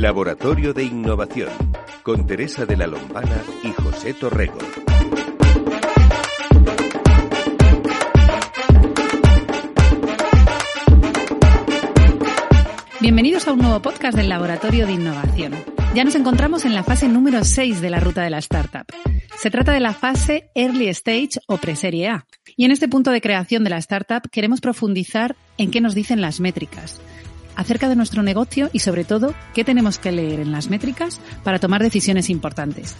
Laboratorio de Innovación con Teresa de la Lombana y José Torrego. Bienvenidos a un nuevo podcast del Laboratorio de Innovación. Ya nos encontramos en la fase número 6 de la ruta de la startup. Se trata de la fase Early Stage o Preserie A. Y en este punto de creación de la startup queremos profundizar en qué nos dicen las métricas, acerca de nuestro negocio y sobre todo qué tenemos que leer en las métricas para tomar decisiones importantes.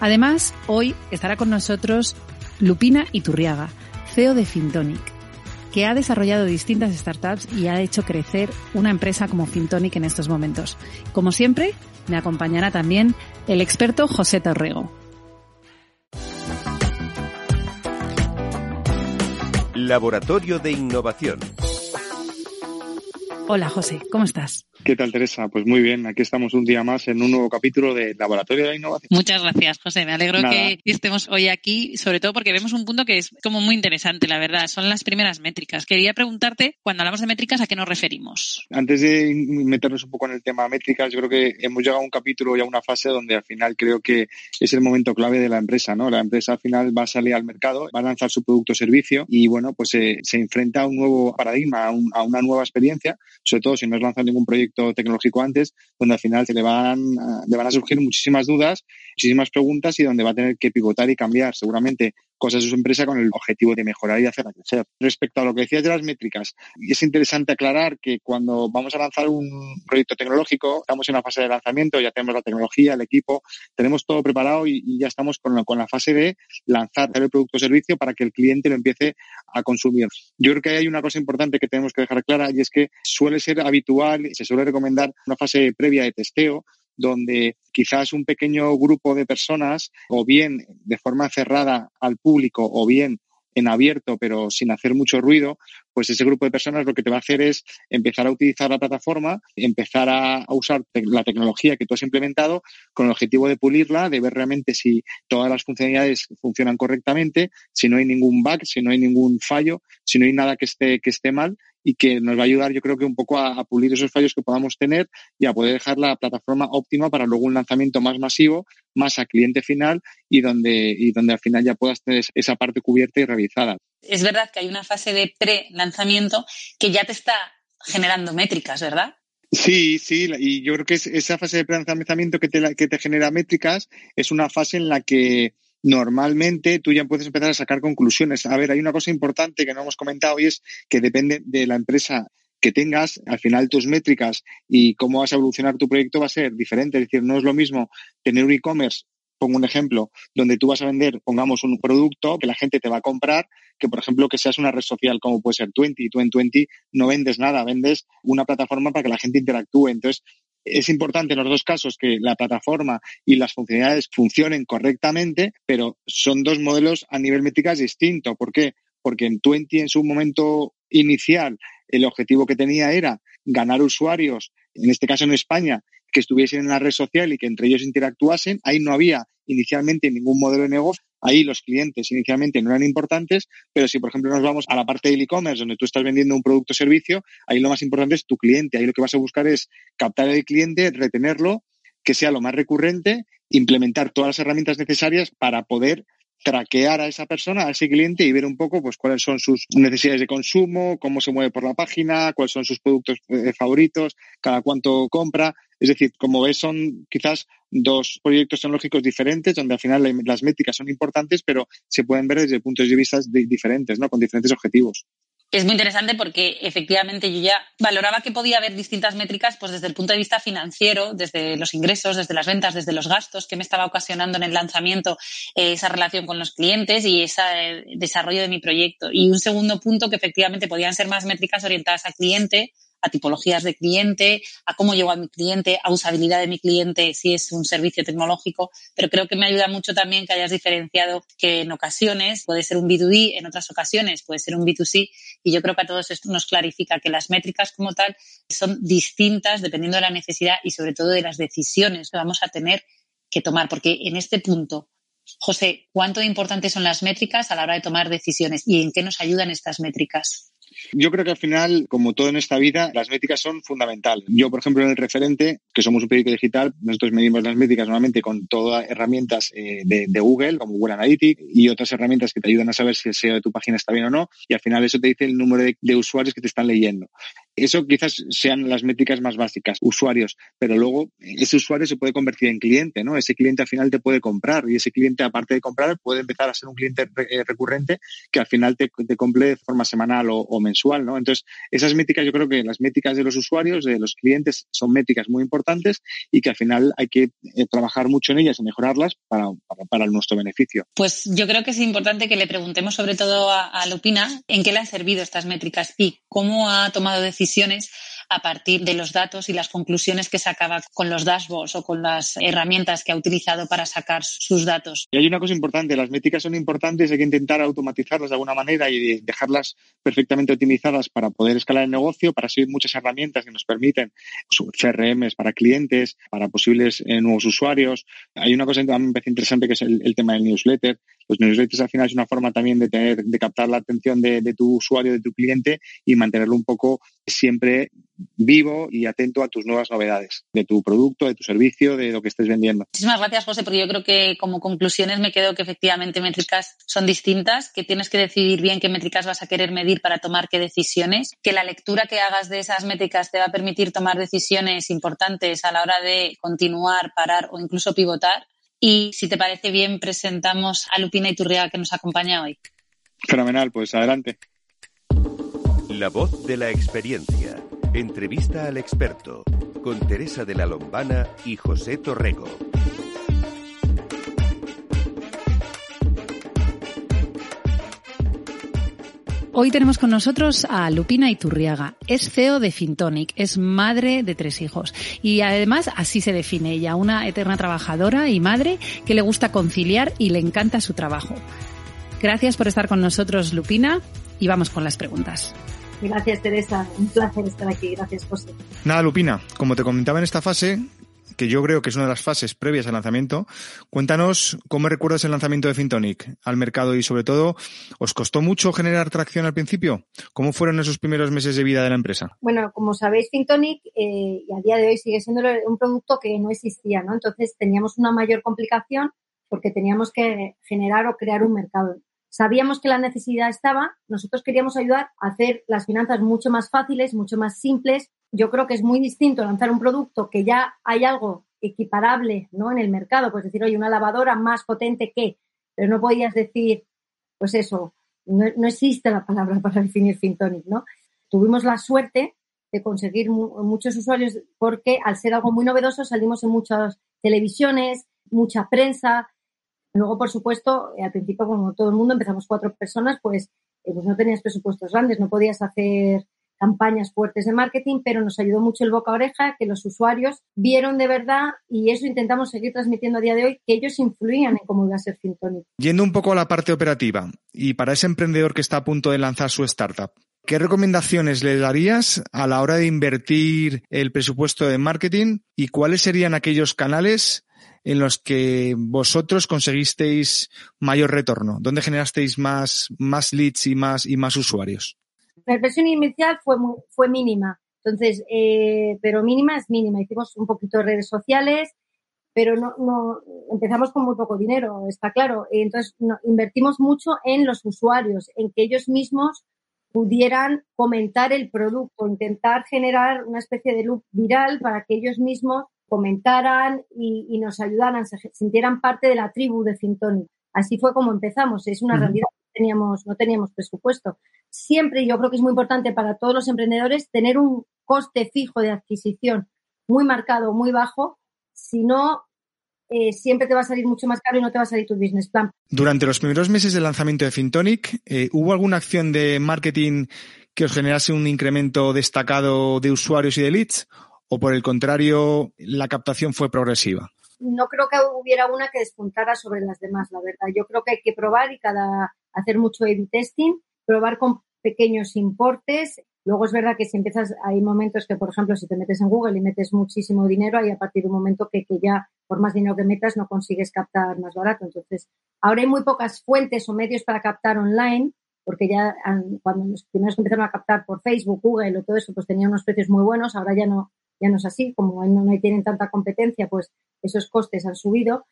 Además, hoy estará con nosotros Lupina Iturriaga, CEO de Fintonic que ha desarrollado distintas startups y ha hecho crecer una empresa como Fintonic en estos momentos. Como siempre, me acompañará también el experto José Torrego. Laboratorio de Innovación. Hola José, ¿cómo estás? ¿Qué tal, Teresa? Pues muy bien, aquí estamos un día más en un nuevo capítulo de Laboratorio de la Innovación. Muchas gracias, José. Me alegro que estemos hoy aquí, sobre todo porque vemos un punto que es como muy interesante, la verdad. Son las primeras métricas. Quería preguntarte, cuando hablamos de métricas, ¿a qué nos referimos? Antes de meternos un poco en el tema métricas, yo creo que hemos llegado a un capítulo y a una fase donde al final creo que es el momento clave de la empresa, ¿no? La empresa al final va a salir al mercado, va a lanzar su producto o servicio y, bueno, pues se, enfrenta a un nuevo paradigma, a, una nueva experiencia, sobre todo si no es lanzado ningún proyecto tecnológico antes donde al final se le van, le van a surgir muchísimas dudas, muchísimas preguntas y donde va a tener que pivotar y cambiar seguramente cosas de su empresa con el objetivo de mejorar y hacerla crecer. Respecto a lo que decías de las métricas, es interesante aclarar que cuando vamos a lanzar un proyecto tecnológico, estamos en la fase de lanzamiento, ya tenemos la tecnología, el equipo, tenemos todo preparado y, ya estamos con la, con la fase de lanzar el producto o servicio para que el cliente lo empiece a consumir. Yo creo que hay una cosa importante que tenemos que dejar clara y es que suele ser habitual, se suele recomendar una fase previa de testeo donde quizás un pequeño grupo de personas, o bien de forma cerrada al público, o bien en abierto, pero sin hacer mucho ruido, pues ese grupo de personas lo que te va a hacer es empezar a utilizar la plataforma, empezar a, usar la tecnología que tú has implementado con el objetivo de pulirla, de ver realmente si todas las funcionalidades funcionan correctamente, si no hay ningún bug, si no hay ningún fallo, si no hay nada que esté, que esté mal y que nos va a ayudar, yo creo que un poco a, pulir esos fallos que podamos tener y a poder dejar la plataforma óptima para luego un lanzamiento más masivo, más a cliente final y donde, y donde al final ya puedas tener esa parte cubierta y realizada. Es verdad que hay una fase de pre-lanzamiento que ya te está generando métricas, ¿verdad? Sí, sí, y yo creo que esa fase de pre-lanzamiento que te, que te genera métricas es una fase en la que normalmente tú ya puedes empezar a sacar conclusiones. A ver, hay una cosa importante que no hemos comentado y es que depende de la empresa que tengas, al final tus métricas y cómo vas a evolucionar tu proyecto va a ser diferente. Es decir, no es lo mismo tener un e-commerce, pongo un ejemplo, donde tú vas a vender, pongamos un producto que la gente te va a comprar, que por ejemplo que seas una red social como puede ser Twenty. Tú en Twenty no vendes nada, vendes una plataforma para que la gente interactúe. Entonces, es importante en los dos casos que la plataforma y las funcionalidades funcionen correctamente, pero son dos modelos a nivel métricas distintos. ¿Por qué? Porque en Twenty, en su momento inicial, el objetivo que tenía era ganar usuarios, en este caso en España, que estuviesen en la red social y que entre ellos interactuasen. Ahí no había inicialmente ningún modelo de negocio. Ahí los clientes inicialmente no eran importantes, pero si por ejemplo nos vamos a la parte del e-commerce donde tú estás vendiendo un producto o servicio, ahí lo más importante es tu cliente. Ahí lo que vas a buscar es captar al cliente, retenerlo, que sea lo más recurrente, implementar todas las herramientas necesarias para poder traquear a esa persona, a ese cliente y ver un poco pues cuáles son sus necesidades de consumo, cómo se mueve por la página, cuáles son sus productos eh, favoritos, cada cuánto compra. Es decir, como ves, son quizás dos proyectos tecnológicos diferentes, donde al final las métricas son importantes, pero se pueden ver desde puntos de vista diferentes, ¿no? Con diferentes objetivos es muy interesante porque efectivamente yo ya valoraba que podía haber distintas métricas pues desde el punto de vista financiero, desde los ingresos, desde las ventas, desde los gastos que me estaba ocasionando en el lanzamiento eh, esa relación con los clientes y ese eh, desarrollo de mi proyecto. Y un segundo punto que efectivamente podían ser más métricas orientadas al cliente, a tipologías de cliente, a cómo llego a mi cliente, a usabilidad de mi cliente si es un servicio tecnológico, pero creo que me ayuda mucho también que hayas diferenciado que en ocasiones puede ser un B2B, en otras ocasiones puede ser un B2C y yo creo que a todos esto nos clarifica que las métricas como tal son distintas dependiendo de la necesidad y sobre todo de las decisiones que vamos a tener que tomar, porque en este punto José, ¿cuánto importantes son las métricas a la hora de tomar decisiones y en qué nos ayudan estas métricas? Yo creo que al final, como todo en esta vida, las métricas son fundamentales. Yo, por ejemplo, en el referente, que somos un periódico digital, nosotros medimos las métricas normalmente con todas herramientas eh, de, Google, como Google Analytics y otras herramientas que te ayudan a saber si el SEO de tu página está bien o no. Y al final eso te dice el número de, usuarios que te están leyendo. Eso quizás sean las métricas más básicas, usuarios, pero luego ese usuario se puede convertir en cliente, ¿no? Ese cliente al final te puede comprar y ese cliente, aparte de comprar, puede empezar a ser un cliente eh, recurrente que al final te, te compre de forma semanal o, mensual, ¿no? Entonces, esas métricas, yo creo que las métricas de los usuarios, de los clientes, son métricas muy importantes y que al final hay que eh, trabajar mucho en ellas y mejorarlas para, para, nuestro beneficio. Pues yo creo que es importante que le preguntemos sobre todo a, a Lupina en qué le han servido estas métricas y cómo ha tomado decisiones a partir de los datos y las conclusiones que sacaba con los dashboards o con las herramientas que ha utilizado para sacar sus datos. Y hay una cosa importante, las métricas son importantes, hay que intentar automatizarlas de alguna manera y dejarlas perfectamente optimizadas para poder escalar el negocio, para seguir muchas herramientas que nos permiten pues, CRMs para clientes, para posibles eh, nuevos usuarios. Hay una cosa parece interesante que es el, tema del newsletter. Los newsletters al final es una forma también de tener, de captar la atención de tu usuario, de tu cliente y mantenerlo un poco siempre vivo y atento a tus nuevas novedades de tu producto, de tu servicio, de lo que estés vendiendo. Muchísimas gracias, José, porque yo creo que como conclusiones me quedo que efectivamente métricas son distintas, que tienes que decidir bien qué métricas vas a querer medir para tomar qué decisiones, que la lectura que hagas de esas métricas te va a permitir tomar decisiones importantes a la hora de continuar, parar o incluso pivotar. Y si te parece bien, presentamos a Lupina Iturriaga que nos acompaña hoy. Fenomenal, pues adelante. La voz de la experiencia. Entrevista al experto con Teresa de la Lombana y José Torrego. Hoy tenemos con nosotros a Lupina Iturriaga. Es CEO de Fintonic, es madre de tres hijos y además así se define ella, una eterna trabajadora y madre que le gusta conciliar y le encanta su trabajo. Gracias por estar con nosotros, Lupina, y vamos con las preguntas. Gracias, Teresa. Un placer estar aquí. Gracias, José. Nada, Lupina, como te comentaba en esta fase, que yo creo que es una de las fases previas al lanzamiento, cuéntanos cómo recuerdas el lanzamiento de Fintonic al mercado y sobre todo, ¿os costó mucho generar tracción al principio? ¿Cómo fueron esos primeros meses de vida de la empresa? Bueno, como sabéis, Fintonic eh, y a día de hoy sigue siendo un producto que no existía, ¿no? Entonces teníamos una mayor complicación porque teníamos que generar o crear un mercado. Sabíamos que la necesidad estaba, nosotros queríamos ayudar a hacer las finanzas mucho más fáciles, mucho más simples. Yo creo que es muy distinto lanzar un producto que ya hay algo equiparable ¿no? en el mercado, pues decir, oye, una lavadora más potente que, pero no podías decir, pues eso, no, existe la palabra para definir Fintonic, ¿no? Tuvimos la suerte de conseguir muchos usuarios porque al ser algo muy novedoso salimos en muchas televisiones, mucha prensa, Luego, por supuesto, al principio, como todo el mundo, empezamos cuatro personas, pues, eh, pues no tenías presupuestos grandes, no podías hacer campañas fuertes de marketing, pero nos ayudó mucho el boca a oreja, que los usuarios vieron de verdad y eso intentamos seguir transmitiendo a día de hoy, que ellos influían en cómo iba a ser Fintonic. Yendo un poco a la parte operativa y para ese emprendedor que está a punto de lanzar su startup, ¿qué recomendaciones le darías a la hora de invertir el presupuesto de marketing y cuáles serían aquellos canales en los que vosotros conseguisteis mayor retorno? ¿Dónde generasteis más, más leads y más, y más usuarios? La inversión inicial fue, fue mínima. Entonces, eh, pero mínima es mínima. Hicimos un poquito de redes sociales, pero no, empezamos con muy poco dinero, está claro. Entonces, invertimos mucho en los usuarios, en que ellos mismos pudieran comentar el producto, intentar generar una especie de loop viral para que ellos mismos comentaran y, nos ayudaran, se sintieran parte de la tribu de Fintoni. Así fue como empezamos. Es una realidad. No teníamos, no teníamos presupuesto. Siempre, yo creo que es muy importante para todos los emprendedores tener un coste fijo de adquisición muy marcado, muy bajo. Si no, eh, siempre te va a salir mucho más caro y no te va a salir tu business plan. Durante los primeros meses del lanzamiento de Fintonic, eh, ¿hubo alguna acción de marketing que os generase un incremento destacado de usuarios y de leads? O por el contrario, la captación fue progresiva? No creo que hubiera una que despuntara sobre las demás, la verdad. Yo creo que hay que probar y cada hacer mucho A-B testing, probar con pequeños importes. Luego es verdad que si empiezas, hay momentos que, por ejemplo, si te metes en Google y metes muchísimo dinero, hay a partir de un momento que, que ya, por más dinero que metas, no consigues captar más barato. Entonces, ahora hay muy pocas fuentes o medios para captar online porque ya cuando los primeros empezaron a captar por Facebook, Google o todo eso, pues tenían unos precios muy buenos, ahora ya no, ya no es así, como no, tienen tanta competencia, pues esos costes han subido.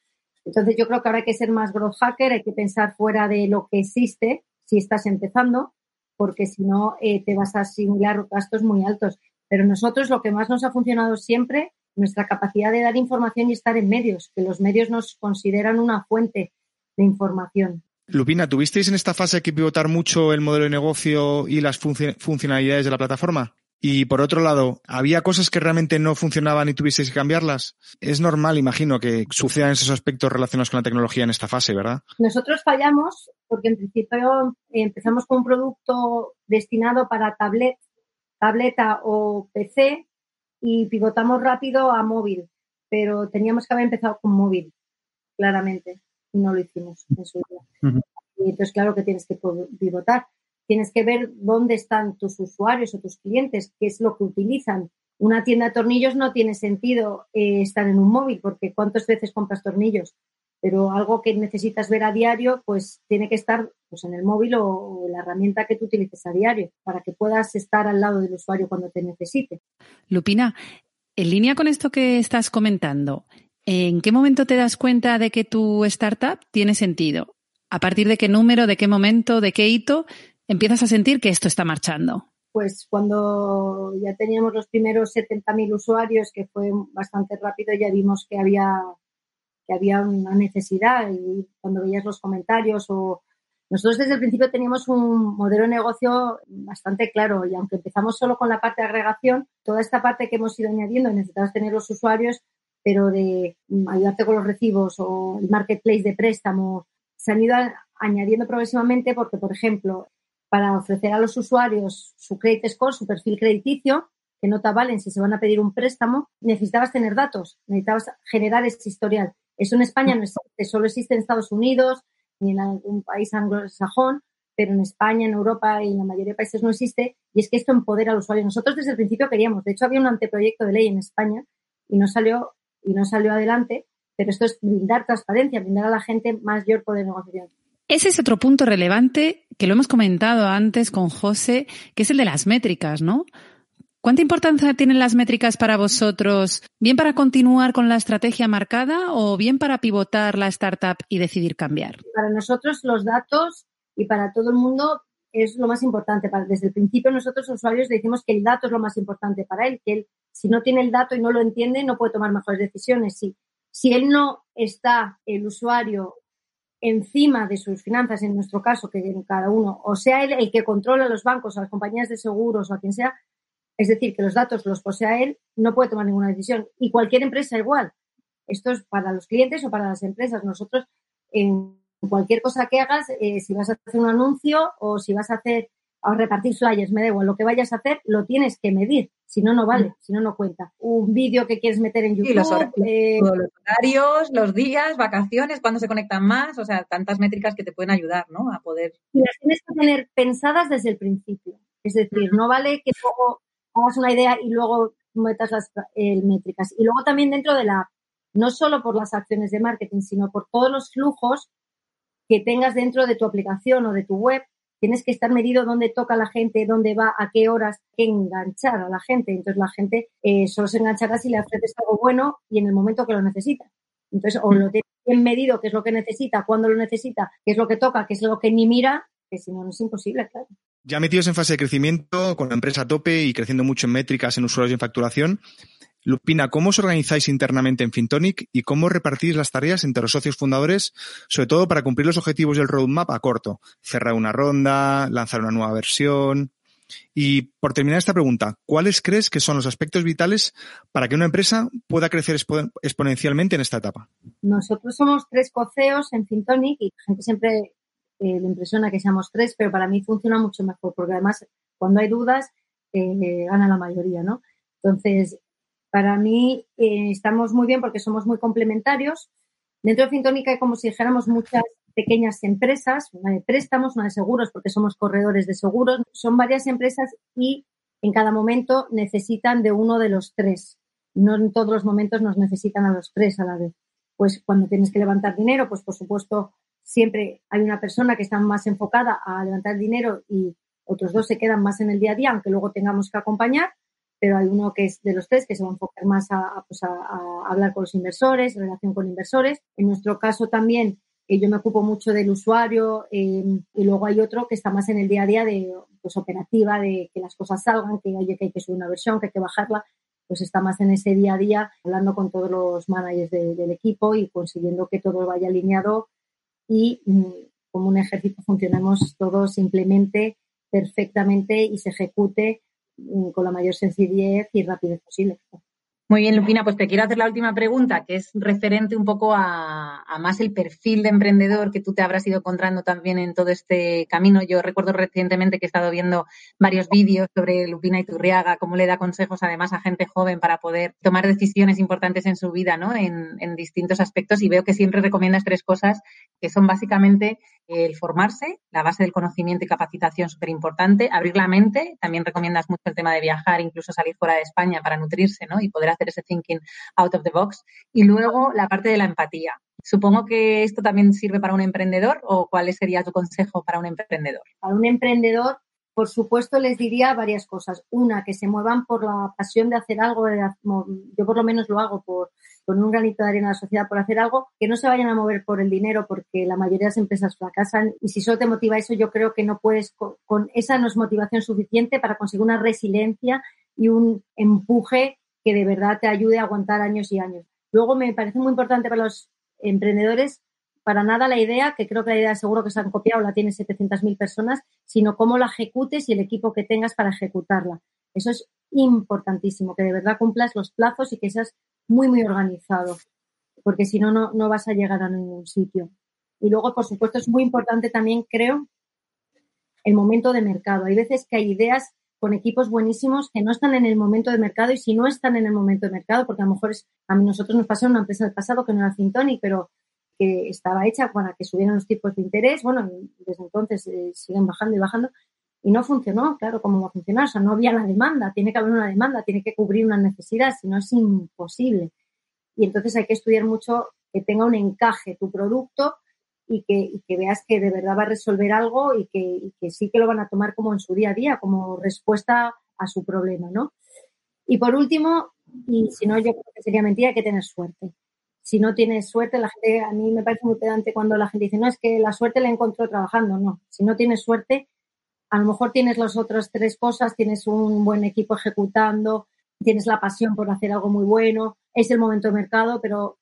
Entonces yo creo que ahora hay que ser más growth hacker, hay que pensar fuera de lo que existe si estás empezando, porque si no eh, te vas a asimilar gastos muy altos. Pero nosotros lo que más nos ha funcionado siempre, nuestra capacidad de dar información y estar en medios, que los medios nos consideran una fuente de información. Lupina, ¿tuvisteis en esta fase que pivotar mucho el modelo de negocio y las funcionalidades de la plataforma? Y por otro lado, ¿había cosas que realmente no funcionaban y tuvieseis que cambiarlas? Es normal, imagino, que sucedan esos aspectos relacionados con la tecnología en esta fase, ¿verdad? Nosotros fallamos porque en principio empezamos con un producto destinado para tablet, tableta o PC y pivotamos rápido a móvil, pero teníamos que haber empezado con móvil, claramente, y no lo hicimos en su día. Y entonces, claro que tienes que pivotar tienes que ver dónde están tus usuarios o tus clientes, qué es lo que utilizan. Una tienda de tornillos no tiene sentido eh, estar en un móvil porque cuántas veces compras tornillos, pero algo que necesitas ver a diario, pues tiene que estar pues, en el móvil o, la herramienta que tú utilices a diario para que puedas estar al lado del usuario cuando te necesite. Lupina, en línea con esto que estás comentando, ¿en qué momento te das cuenta de que tu startup tiene sentido? ¿A partir de qué número, de qué momento, de qué hito empiezas a sentir que esto está marchando? Pues cuando ya teníamos los primeros 70.000 usuarios, que fue bastante rápido, ya vimos que había, que había una necesidad y cuando veías los comentarios o... Nosotros desde el principio teníamos un modelo de negocio bastante claro y aunque empezamos solo con la parte de agregación, toda esta parte que hemos ido añadiendo necesitabas tener los usuarios, pero de ayudarte con los recibos o el marketplace de préstamo, se han ido añadiendo progresivamente porque, por ejemplo, para ofrecer a los usuarios su credit score, su perfil crediticio, que nota valen si se van a pedir un préstamo, necesitabas tener datos, necesitabas generar ese historial. Eso en España no existe, solo existe en Estados Unidos ni en algún país anglosajón, pero en España, en Europa y en la mayoría de países no existe, y es que esto empodera al usuario. Nosotros desde el principio queríamos, de hecho había un anteproyecto de ley en España y no salió, y no salió adelante, pero esto es brindar transparencia, brindar a la gente mayor poder de negociación. Ese es otro punto relevante que lo hemos comentado antes con José, que es el de las métricas, ¿no? ¿Cuánta importancia tienen las métricas para vosotros? ¿Bien para continuar con la estrategia marcada o bien para pivotar la startup y decidir cambiar? Para nosotros los datos y para todo el mundo es lo más importante. Desde el principio nosotros usuarios decimos que el dato es lo más importante para él, que él si no tiene el dato y no lo entiende no puede tomar mejores decisiones. Si, si él no está, el usuario, encima de sus finanzas, en nuestro caso, que en cada uno, o sea él el que controla los bancos, a las compañías de seguros o a quien sea, es decir, que los datos los posea él, no puede tomar ninguna decisión. Y cualquier empresa igual. Esto es para los clientes o para las empresas. Nosotros, en cualquier cosa que hagas, eh, si vas a hacer un anuncio o si vas a hacer a repartir flyers, me da igual, lo que vayas a hacer lo tienes que medir, si no, no vale, mm. si no, no cuenta. Un vídeo que quieres meter en YouTube. los, eh, los, horarios, los días, vacaciones, cuándo se conectan más, o sea, tantas métricas que te pueden ayudar, ¿no? A poder. Y las tienes que tener pensadas desde el principio. Es decir, no vale que luego hagas una idea y luego metas las eh, métricas. Y luego también dentro de la no solo por las acciones de marketing, sino por todos los flujos que tengas dentro de tu aplicación o de tu web tienes que estar medido dónde toca la gente, dónde va, a qué horas, enganchar a la gente. Entonces la gente eh, solo se enganchará si le ofreces algo bueno y en el momento que lo necesita. Entonces, o lo tienes bien medido, qué es lo que necesita, cuándo lo necesita, qué es lo que toca, qué es lo que ni mira, que si no, no es imposible, claro. Ya metidos en fase de crecimiento, con la empresa a tope y creciendo mucho en métricas, en usuarios y en facturación, Lupina, ¿cómo os organizáis internamente en Fintonic y cómo repartís las tareas entre los socios fundadores, sobre todo para cumplir los objetivos del roadmap a corto? Cerrar una ronda, lanzar una nueva versión. Y por terminar esta pregunta, ¿cuáles crees que son los aspectos vitales para que una empresa pueda crecer exponencialmente en esta etapa? Nosotros somos tres coceos en Fintonic y gente siempre eh, le impresiona que seamos tres, pero para mí funciona mucho mejor porque además cuando hay dudas eh, gana la mayoría, ¿no? Entonces, para mí eh, estamos muy bien porque somos muy complementarios. Dentro de Fintónica hay como si dijéramos muchas pequeñas empresas, una de préstamos, una de seguros, porque somos corredores de seguros. Son varias empresas y en cada momento necesitan de uno de los tres. No en todos los momentos nos necesitan a los tres a la vez. Pues cuando tienes que levantar dinero, pues por supuesto siempre hay una persona que está más enfocada a levantar dinero y otros dos se quedan más en el día a día, aunque luego tengamos que acompañar, pero hay uno que es de los tres que se va a enfocar más a, pues a, hablar con los inversores, relación con inversores. En nuestro caso también, eh, yo me ocupo mucho del usuario eh, y luego hay otro que está más en el día a día de pues, operativa, de que las cosas salgan, que, que hay que subir una versión, que hay que bajarla pues está más en ese día a día, hablando con todos los managers del equipo y consiguiendo que todo vaya alineado y mm, como un ejército funcionemos todos simplemente perfectamente y se ejecute con la mayor sencillez y rapidez posible. Muy bien, Lupina, pues te quiero hacer la última pregunta, que es referente un poco a, más el perfil de emprendedor que tú te habrás ido encontrando también en todo este camino. Yo recuerdo recientemente que he estado viendo varios vídeos sobre Lupina y Turriaga, cómo le da consejos además a gente joven para poder tomar decisiones importantes en su vida, ¿no? En, en distintos aspectos y veo que siempre recomiendas tres cosas que son básicamente el formarse, la base del conocimiento y capacitación súper importante, abrir la mente, también recomiendas mucho el tema de viajar, incluso salir fuera de España para nutrirse, ¿no? Y poder hacer ese thinking out of the box. Y luego la parte de la empatía. Supongo que esto también sirve para un emprendedor o cuál sería tu consejo para un emprendedor? Para un emprendedor, por supuesto, les diría varias cosas. Una, que se muevan por la pasión de hacer algo. Yo por lo menos lo hago por con un granito de arena a la sociedad por hacer algo, que no se vayan a mover por el dinero porque la mayoría de las empresas fracasan y si solo te motiva eso, yo creo que no puedes, con, esa no es motivación suficiente para conseguir una resiliencia y un empuje que de verdad te ayude a aguantar años y años. Luego me parece muy importante para los emprendedores para nada la idea, que creo que la idea seguro que se han copiado, la tienen 700.000 personas, sino cómo la ejecutes y el equipo que tengas para ejecutarla. Eso es importantísimo, que de verdad cumplas los plazos y que seas muy, muy organizado, porque si no, no vas a llegar a ningún sitio. Y luego, por supuesto, es muy importante también, creo, el momento de mercado. Hay veces que hay ideas con equipos buenísimos que no están en el momento de mercado y si no están en el momento de mercado, porque a lo mejor es, a nosotros nos pasó en una empresa del pasado que no era Fintonic, pero que estaba hecha para que subieran los tipos de interés, bueno, desde entonces eh, siguen bajando y bajando, y no funcionó, claro, ¿cómo va a funcionar? O sea, no había la demanda, tiene que haber una demanda, tiene que cubrir una necesidad, si no es imposible. Y entonces hay que estudiar mucho que tenga un encaje tu producto y que, que veas que de verdad va a resolver algo y que, y que, sí que lo van a tomar como en su día a día, como respuesta a su problema, ¿no? Y por último, y si no, yo creo que sería mentira, hay que tener suerte. Si no tienes suerte, la gente, a mí me parece muy pedante cuando la gente dice, no, es que la suerte la encontró trabajando. No, si no tienes suerte, a lo mejor tienes las otras tres cosas, tienes un buen equipo ejecutando, tienes la pasión por hacer algo muy bueno, es el momento de mercado, pero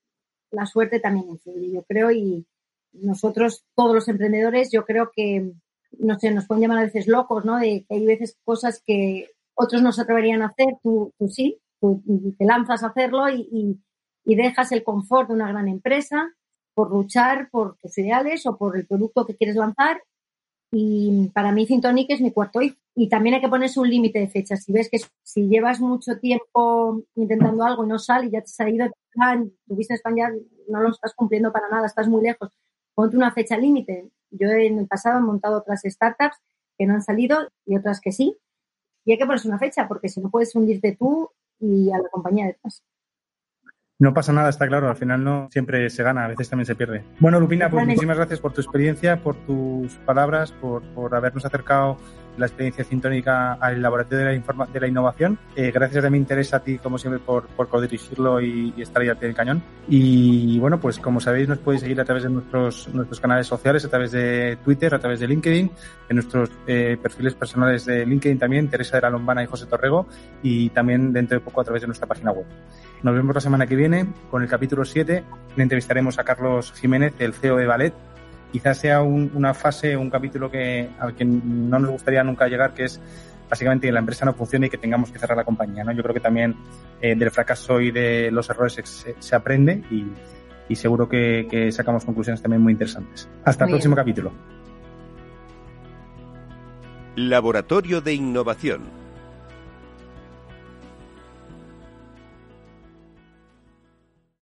la suerte también influye, yo creo, y nosotros, todos los emprendedores, yo creo que, no sé, nos pueden llamar a veces locos, ¿no? De que hay veces cosas que otros no se atreverían a hacer, tú, tú sí, tú te lanzas a hacerlo y, dejas el confort de una gran empresa por luchar por tus ideales o por el producto que quieres lanzar y para mí Fintonic es mi cuarto hijo. Y también hay que ponerse un límite de fecha. Si ves que si llevas mucho tiempo intentando algo y no sale y ya te has salido tu business plan ya no lo estás cumpliendo para nada, estás muy lejos, ponte una fecha límite. Yo en el pasado he montado otras startups que no han salido y otras que sí. Y hay que ponerse una fecha porque si no puedes hundirte tú y a la compañía detrás. No pasa nada, está claro. Al final no siempre se gana, a veces también se pierde. Bueno, Lupina, pues muchísimas gracias por tu experiencia, por tus palabras, por, por habernos acercado la experiencia sintónica al laboratorio de la, de la innovación. Eh, gracias mi interés a ti, como siempre, por, por codirigirlo y, y, estar ahí al pie del cañón. Y bueno, pues como sabéis, nos podéis seguir a través de nuestros, nuestros canales sociales, a través de Twitter, a través de LinkedIn, en nuestros eh, perfiles personales de LinkedIn también, Teresa de la Lombana y José Torrego, y también dentro de poco a través de nuestra página web. Nos vemos la semana que viene con el capítulo 7. Entrevistaremos a Carlos Jiménez, el CEO de Ballet. Quizás sea un, una fase, un capítulo que, al que no nos gustaría nunca llegar, que es básicamente que la empresa no funcione y que tengamos que cerrar la compañía. ¿no? Yo creo que también eh, del fracaso y de los errores se, se aprende y, y seguro que, que, sacamos conclusiones también muy interesantes. Hasta muy el próximo bien. capítulo. Laboratorio de Innovación